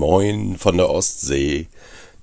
Moin von der Ostsee.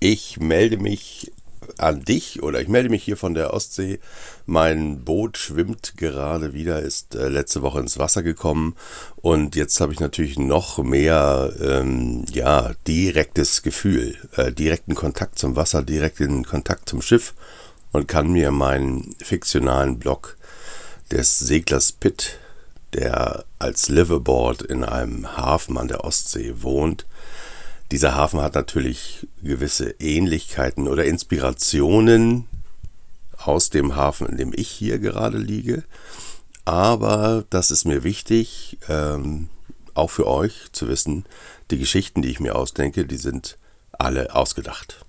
Ich melde mich an dich oder ich melde mich hier von der Ostsee. Mein Boot schwimmt gerade wieder, ist äh, letzte Woche ins Wasser gekommen und jetzt habe ich natürlich noch mehr, ähm, ja, direktes Gefühl, äh, direkten Kontakt zum Wasser, direkten Kontakt zum Schiff und kann mir meinen fiktionalen Blog des Seglers Pitt der als Liveaboard in einem Hafen an der Ostsee wohnt. Dieser Hafen hat natürlich gewisse Ähnlichkeiten oder Inspirationen aus dem Hafen, in dem ich hier gerade liege. Aber das ist mir wichtig, ähm, auch für euch zu wissen, die Geschichten, die ich mir ausdenke, die sind alle ausgedacht.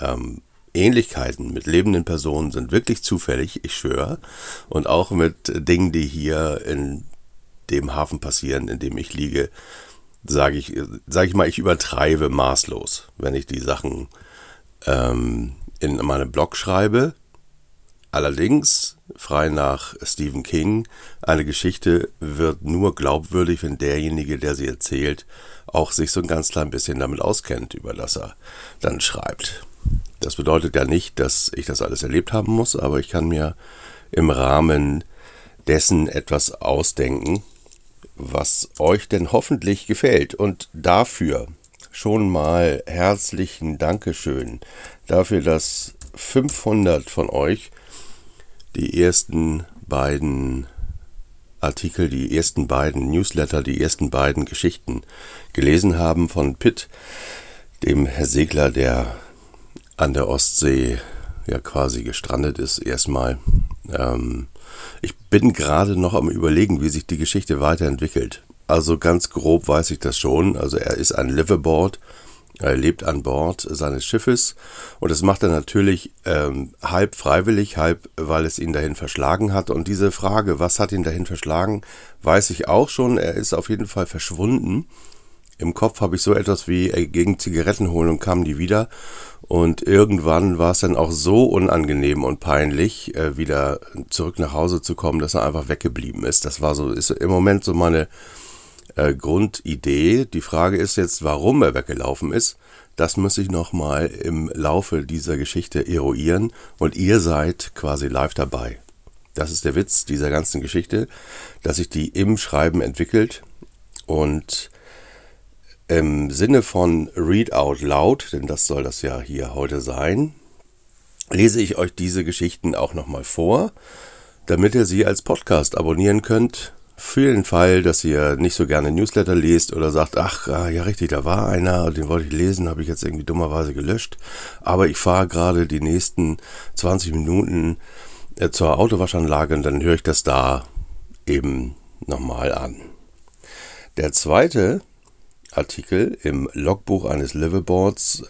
Ähm, Ähnlichkeiten mit lebenden Personen sind wirklich zufällig, ich schwöre. Und auch mit Dingen, die hier in dem Hafen passieren, in dem ich liege, sage ich, sage ich mal, ich übertreibe maßlos, wenn ich die Sachen ähm, in meinem Blog schreibe. Allerdings, frei nach Stephen King, eine Geschichte wird nur glaubwürdig, wenn derjenige, der sie erzählt, auch sich so ein ganz klein bisschen damit auskennt, über das er dann schreibt. Das bedeutet ja nicht, dass ich das alles erlebt haben muss, aber ich kann mir im Rahmen dessen etwas ausdenken, was euch denn hoffentlich gefällt. Und dafür schon mal herzlichen Dankeschön dafür, dass 500 von euch die ersten beiden Artikel, die ersten beiden Newsletter, die ersten beiden Geschichten gelesen haben von Pitt, dem Segler, der an der Ostsee ja quasi gestrandet ist, erstmal. Ähm, ich bin gerade noch am Überlegen, wie sich die Geschichte weiterentwickelt. Also ganz grob weiß ich das schon. Also er ist ein Liveaboard. Er lebt an Bord seines Schiffes und das macht er natürlich ähm, halb freiwillig, halb weil es ihn dahin verschlagen hat. Und diese Frage, was hat ihn dahin verschlagen, weiß ich auch schon. Er ist auf jeden Fall verschwunden. Im Kopf habe ich so etwas wie, er ging Zigaretten holen und kam nie wieder. Und irgendwann war es dann auch so unangenehm und peinlich, äh, wieder zurück nach Hause zu kommen, dass er einfach weggeblieben ist. Das war so, ist im Moment so meine äh, Grundidee. Die Frage ist jetzt, warum er weggelaufen ist. Das muss ich nochmal im Laufe dieser Geschichte eruieren und ihr seid quasi live dabei. Das ist der Witz dieser ganzen Geschichte, dass sich die im Schreiben entwickelt und im Sinne von Read Out Loud, denn das soll das ja hier heute sein, lese ich euch diese Geschichten auch nochmal vor, damit ihr sie als Podcast abonnieren könnt. Für den Fall, dass ihr nicht so gerne Newsletter lest oder sagt, ach ah, ja richtig, da war einer, den wollte ich lesen, habe ich jetzt irgendwie dummerweise gelöscht. Aber ich fahre gerade die nächsten 20 Minuten äh, zur Autowaschanlage und dann höre ich das da eben nochmal an. Der zweite Artikel im Logbuch eines Liveaboards,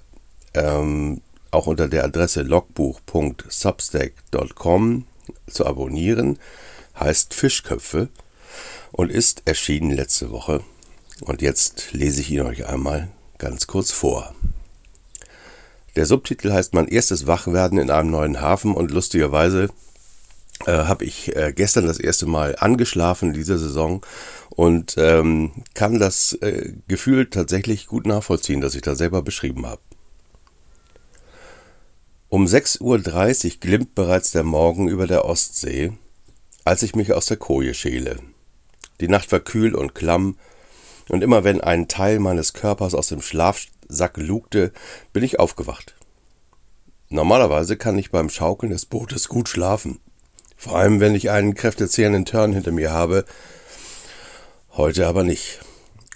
ähm, auch unter der Adresse logbuch.substack.com zu abonnieren, heißt Fischköpfe und ist erschienen letzte Woche. Und jetzt lese ich ihn euch einmal ganz kurz vor. Der Subtitel heißt Mein erstes Wachwerden in einem neuen Hafen und lustigerweise äh, habe ich äh, gestern das erste Mal angeschlafen in dieser Saison und ähm, kann das äh, Gefühl tatsächlich gut nachvollziehen, das ich da selber beschrieben habe. Um 6.30 Uhr glimmt bereits der Morgen über der Ostsee, als ich mich aus der Koje schäle. Die Nacht war kühl und klamm, und immer wenn ein Teil meines Körpers aus dem Schlafsack lugte, bin ich aufgewacht. Normalerweise kann ich beim Schaukeln des Bootes gut schlafen. Vor allem, wenn ich einen kräftezehrenden Turn hinter mir habe. Heute aber nicht.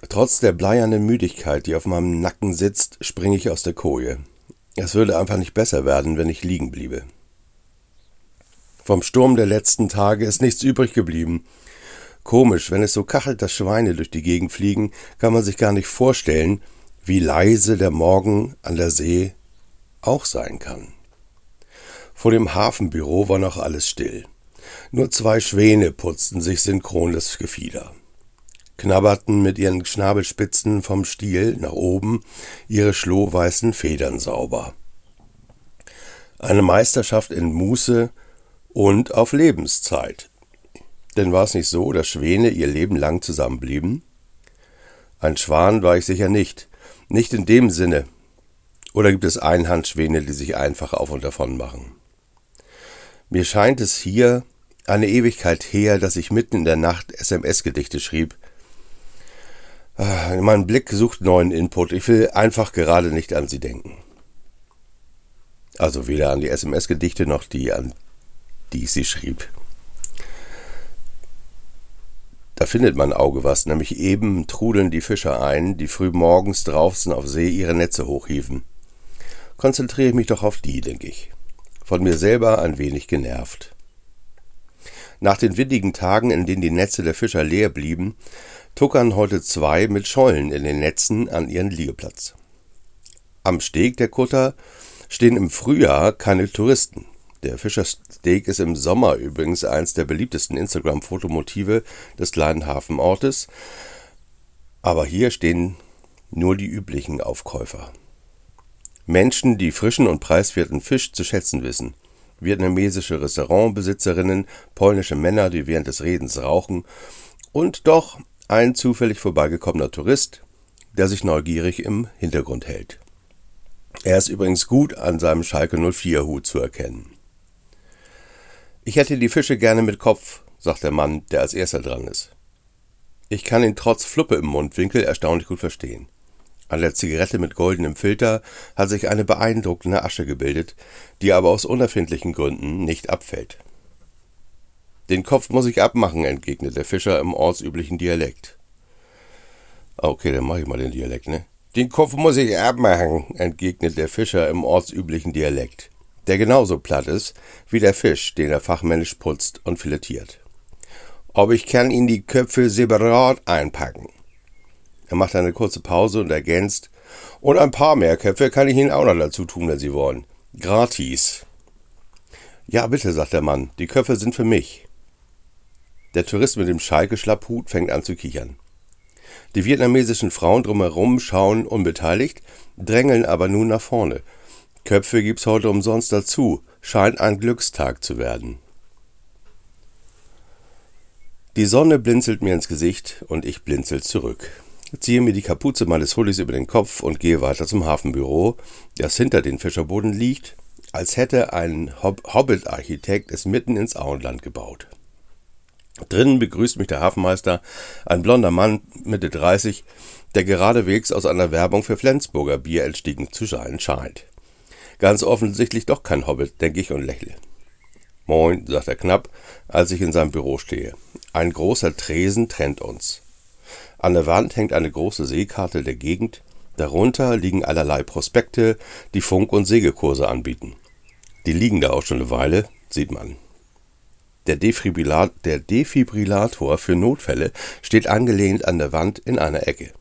Trotz der bleiernen Müdigkeit, die auf meinem Nacken sitzt, springe ich aus der Koje. Es würde einfach nicht besser werden, wenn ich liegen bliebe. Vom Sturm der letzten Tage ist nichts übrig geblieben. Komisch, wenn es so kachelt, dass Schweine durch die Gegend fliegen, kann man sich gar nicht vorstellen, wie leise der Morgen an der See auch sein kann. Vor dem Hafenbüro war noch alles still. Nur zwei Schwäne putzten sich synchron das Gefieder, knabberten mit ihren Schnabelspitzen vom Stiel nach oben ihre schlohweißen Federn sauber. Eine Meisterschaft in Muße und auf Lebenszeit. Denn war es nicht so, dass Schwäne ihr Leben lang zusammenblieben? Ein Schwan war ich sicher nicht, Nicht in dem Sinne. Oder gibt es Einhandschwäne, die sich einfach auf und davon machen? Mir scheint es hier eine Ewigkeit her, dass ich mitten in der Nacht SMS-Gedichte schrieb. Ah, mein Blick sucht neuen Input. Ich will einfach gerade nicht an sie denken. Also weder an die SMS-Gedichte noch die, an die ich sie schrieb. Da findet mein Auge was, nämlich eben trudeln die Fischer ein, die früh morgens draußen auf See ihre Netze hochhieven. Konzentriere ich mich doch auf die, denke ich. Von mir selber ein wenig genervt. Nach den windigen Tagen, in denen die Netze der Fischer leer blieben, tuckern heute zwei mit Schollen in den Netzen an ihren Liegeplatz. Am Steg der Kutter stehen im Frühjahr keine Touristen. Der Fischersteak ist im Sommer übrigens eins der beliebtesten Instagram-Fotomotive des kleinen Hafenortes. Aber hier stehen nur die üblichen Aufkäufer. Menschen, die frischen und preiswerten Fisch zu schätzen wissen. Vietnamesische Restaurantbesitzerinnen, polnische Männer, die während des Redens rauchen und doch ein zufällig vorbeigekommener Tourist, der sich neugierig im Hintergrund hält. Er ist übrigens gut an seinem Schalke 04 Hut zu erkennen. Ich hätte die Fische gerne mit Kopf, sagt der Mann, der als erster dran ist. Ich kann ihn trotz Fluppe im Mundwinkel erstaunlich gut verstehen. An der Zigarette mit goldenem Filter hat sich eine beeindruckende Asche gebildet, die aber aus unerfindlichen Gründen nicht abfällt. Den Kopf muss ich abmachen, entgegnet der Fischer im ortsüblichen Dialekt. Okay, dann mache ich mal den Dialekt, ne? Den Kopf muss ich abmachen, entgegnet der Fischer im ortsüblichen Dialekt der genauso platt ist wie der Fisch, den er fachmännisch putzt und filetiert. Ob ich kann Ihnen die Köpfe separat einpacken. Er macht eine kurze Pause und ergänzt, und ein paar mehr Köpfe kann ich Ihnen auch noch dazu tun, wenn Sie wollen. Gratis. Ja, bitte, sagt der Mann, die Köpfe sind für mich. Der Tourist mit dem Schalke-Schlapphut fängt an zu kichern. Die vietnamesischen Frauen drumherum schauen unbeteiligt, drängeln aber nun nach vorne Köpfe gibt's heute umsonst dazu. Scheint ein Glückstag zu werden. Die Sonne blinzelt mir ins Gesicht und ich blinzel zurück. Ziehe mir die Kapuze meines Hullis über den Kopf und gehe weiter zum Hafenbüro, das hinter den Fischerboden liegt, als hätte ein Hob Hobbit-Architekt es mitten ins Auenland gebaut. Drinnen begrüßt mich der Hafenmeister, ein blonder Mann Mitte 30, der geradewegs aus einer Werbung für Flensburger Bier entstiegen zu sein scheint. Ganz offensichtlich doch kein Hobbit, denke ich und lächle. Moin, sagt er knapp, als ich in seinem Büro stehe. Ein großer Tresen trennt uns. An der Wand hängt eine große Seekarte der Gegend, darunter liegen allerlei Prospekte, die Funk- und Segelkurse anbieten. Die liegen da auch schon eine Weile, sieht man. Der, der Defibrillator für Notfälle steht angelehnt an der Wand in einer Ecke.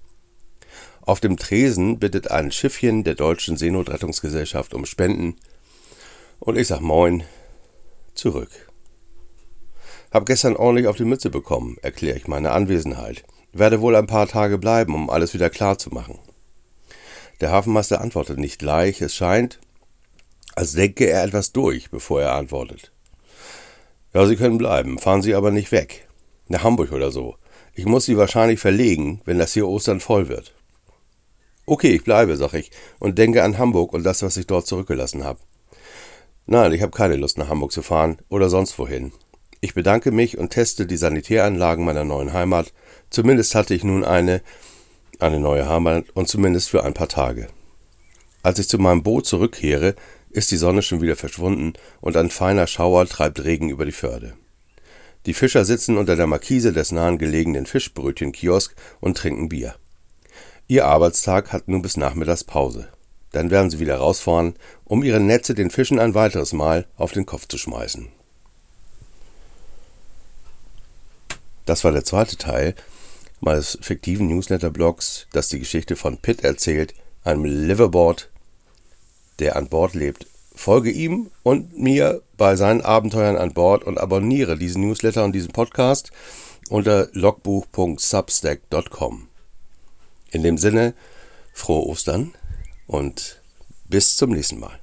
Auf dem Tresen bittet ein Schiffchen der Deutschen Seenotrettungsgesellschaft um Spenden. Und ich sag Moin zurück. Hab gestern ordentlich auf die Mütze bekommen, erkläre ich meine Anwesenheit. Werde wohl ein paar Tage bleiben, um alles wieder klar zu machen. Der Hafenmeister antwortet nicht gleich. Es scheint, als denke er etwas durch, bevor er antwortet. Ja, Sie können bleiben, fahren Sie aber nicht weg. Nach Hamburg oder so. Ich muss Sie wahrscheinlich verlegen, wenn das hier Ostern voll wird. Okay, ich bleibe, sag ich, und denke an Hamburg und das, was ich dort zurückgelassen habe. Nein, ich habe keine Lust nach Hamburg zu fahren oder sonst wohin. Ich bedanke mich und teste die Sanitäranlagen meiner neuen Heimat. Zumindest hatte ich nun eine, eine neue Heimat und zumindest für ein paar Tage. Als ich zu meinem Boot zurückkehre, ist die Sonne schon wieder verschwunden und ein feiner Schauer treibt Regen über die Förde. Die Fischer sitzen unter der Markise des nahen gelegenen Fischbrötchenkiosk und trinken Bier. Ihr Arbeitstag hat nun bis nachmittags Pause. Dann werden sie wieder rausfahren, um ihre Netze den Fischen ein weiteres Mal auf den Kopf zu schmeißen. Das war der zweite Teil meines fiktiven Newsletter-Blogs, das die Geschichte von Pitt erzählt, einem Liverboard, der an Bord lebt. Folge ihm und mir bei seinen Abenteuern an Bord und abonniere diesen Newsletter und diesen Podcast unter logbuch.substack.com. In dem Sinne, frohe Ostern und bis zum nächsten Mal.